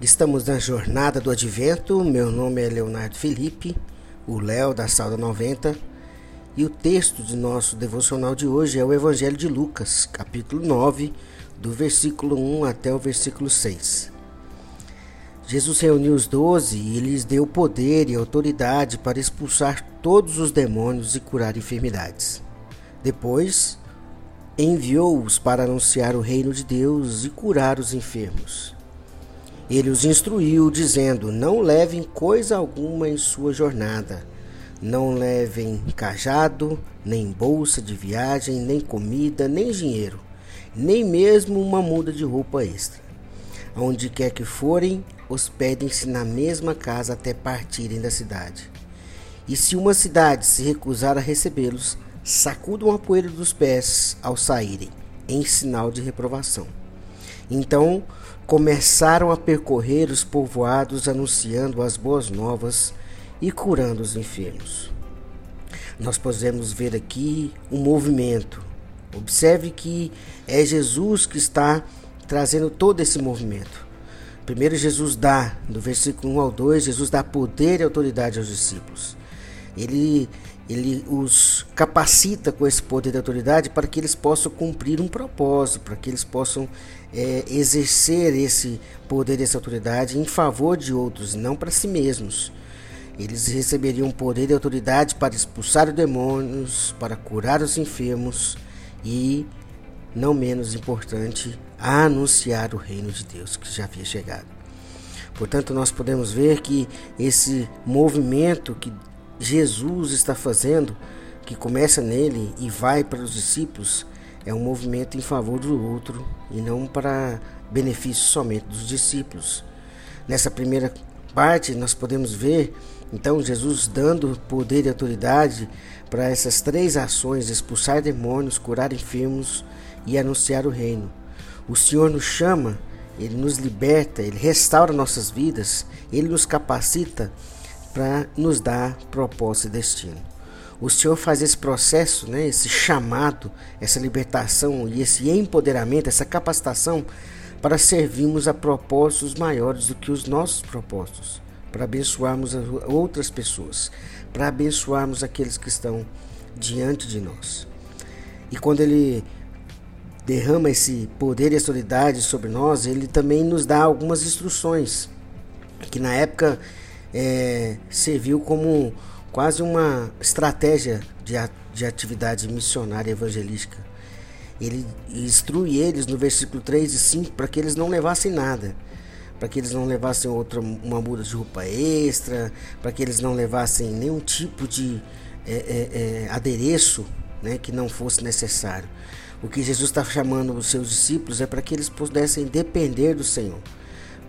estamos na jornada do advento. Meu nome é Leonardo Felipe, o Léo da Salda 90. E o texto de nosso devocional de hoje é o Evangelho de Lucas, capítulo 9, do versículo 1 até o versículo 6. Jesus reuniu os doze e lhes deu poder e autoridade para expulsar todos os demônios e curar enfermidades. Depois, enviou-os para anunciar o reino de Deus e curar os enfermos. Ele os instruiu, dizendo: Não levem coisa alguma em sua jornada. Não levem cajado, nem bolsa de viagem, nem comida, nem dinheiro, nem mesmo uma muda de roupa extra. Aonde quer que forem, hospedem-se na mesma casa até partirem da cidade. E se uma cidade se recusar a recebê-los, sacudam a poeira dos pés ao saírem, em sinal de reprovação. Então começaram a percorrer os povoados anunciando as boas novas e curando os enfermos. Nós podemos ver aqui um movimento. Observe que é Jesus que está trazendo todo esse movimento. Primeiro, Jesus dá, do versículo 1 ao 2, Jesus dá poder e autoridade aos discípulos. Ele ele os capacita com esse poder de autoridade para que eles possam cumprir um propósito, para que eles possam é, exercer esse poder essa autoridade em favor de outros, não para si mesmos. Eles receberiam poder e autoridade para expulsar os demônios, para curar os enfermos e, não menos importante, anunciar o reino de Deus que já havia chegado. Portanto, nós podemos ver que esse movimento que Jesus está fazendo, que começa nele e vai para os discípulos, é um movimento em favor do outro e não para benefício somente dos discípulos. Nessa primeira parte, nós podemos ver então Jesus dando poder e autoridade para essas três ações: expulsar demônios, curar enfermos e anunciar o reino. O Senhor nos chama, ele nos liberta, ele restaura nossas vidas, ele nos capacita para nos dar propósito e destino. O Senhor faz esse processo, né, esse chamado, essa libertação e esse empoderamento, essa capacitação para servirmos a propósitos maiores do que os nossos propósitos, para abençoarmos outras pessoas, para abençoarmos aqueles que estão diante de nós. E quando Ele derrama esse poder e autoridade sobre nós, Ele também nos dá algumas instruções que na época é, serviu como quase uma estratégia de, de atividade missionária evangelística. Ele instrui eles no versículo 3 e 5 para que eles não levassem nada, para que eles não levassem outra uma muda de roupa extra, para que eles não levassem nenhum tipo de é, é, é, adereço né, que não fosse necessário. O que Jesus está chamando os seus discípulos é para que eles pudessem depender do Senhor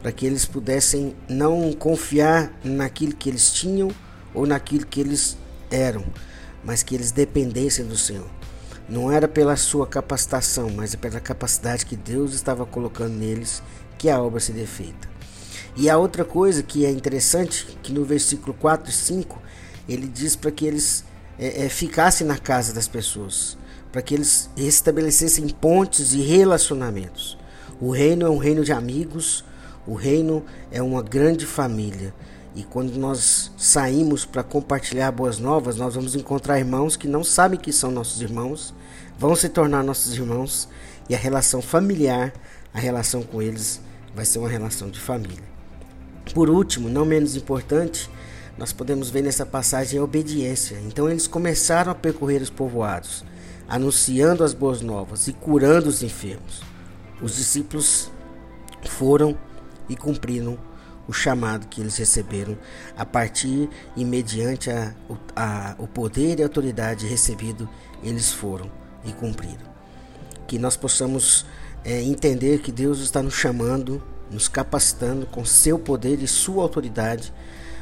para que eles pudessem não confiar naquilo que eles tinham ou naquilo que eles eram, mas que eles dependessem do Senhor. Não era pela sua capacitação, mas é pela capacidade que Deus estava colocando neles que a obra seria feita. E a outra coisa que é interessante, que no versículo 4 e 5, ele diz para que eles é, é, ficassem na casa das pessoas, para que eles estabelecessem pontes e relacionamentos. O reino é um reino de amigos, o reino é uma grande família. E quando nós saímos para compartilhar boas novas, nós vamos encontrar irmãos que não sabem que são nossos irmãos, vão se tornar nossos irmãos, e a relação familiar, a relação com eles, vai ser uma relação de família. Por último, não menos importante, nós podemos ver nessa passagem a obediência. Então eles começaram a percorrer os povoados, anunciando as boas novas e curando os enfermos. Os discípulos foram e cumpriram o chamado que eles receberam a partir e mediante a, a, o poder e autoridade recebido, eles foram e cumpriram. Que nós possamos é, entender que Deus está nos chamando, nos capacitando com seu poder e sua autoridade,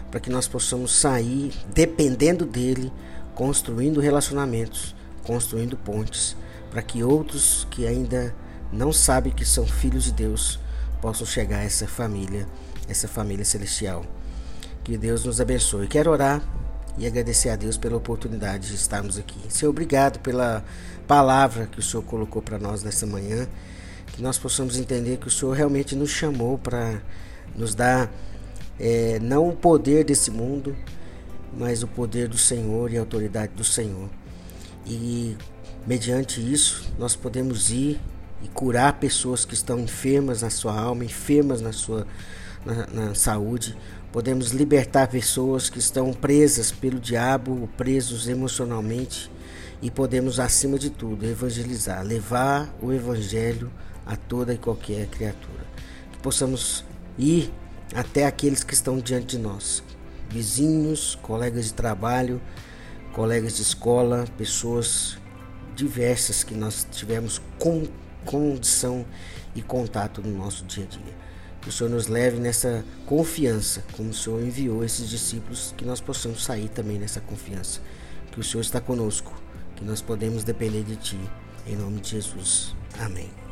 para que nós possamos sair dependendo dele, construindo relacionamentos, construindo pontes, para que outros que ainda não sabem que são filhos de Deus possam chegar a essa família, essa família celestial. Que Deus nos abençoe. Quero orar e agradecer a Deus pela oportunidade de estarmos aqui. Senhor, obrigado pela palavra que o Senhor colocou para nós nessa manhã. Que nós possamos entender que o Senhor realmente nos chamou para Nos dá é, não o poder desse mundo, mas o poder do Senhor e a autoridade do Senhor. E mediante isso, nós podemos ir e curar pessoas que estão enfermas na sua alma, enfermas na sua na, na saúde. Podemos libertar pessoas que estão presas pelo diabo, presos emocionalmente. E podemos, acima de tudo, evangelizar, levar o evangelho a toda e qualquer criatura. Que possamos ir até aqueles que estão diante de nós, vizinhos, colegas de trabalho, colegas de escola, pessoas diversas que nós tivemos com condição e contato no nosso dia a dia. Que o Senhor nos leve nessa confiança, como o Senhor enviou esses discípulos, que nós possamos sair também nessa confiança. Que o Senhor está conosco, que nós podemos depender de Ti. Em nome de Jesus. Amém.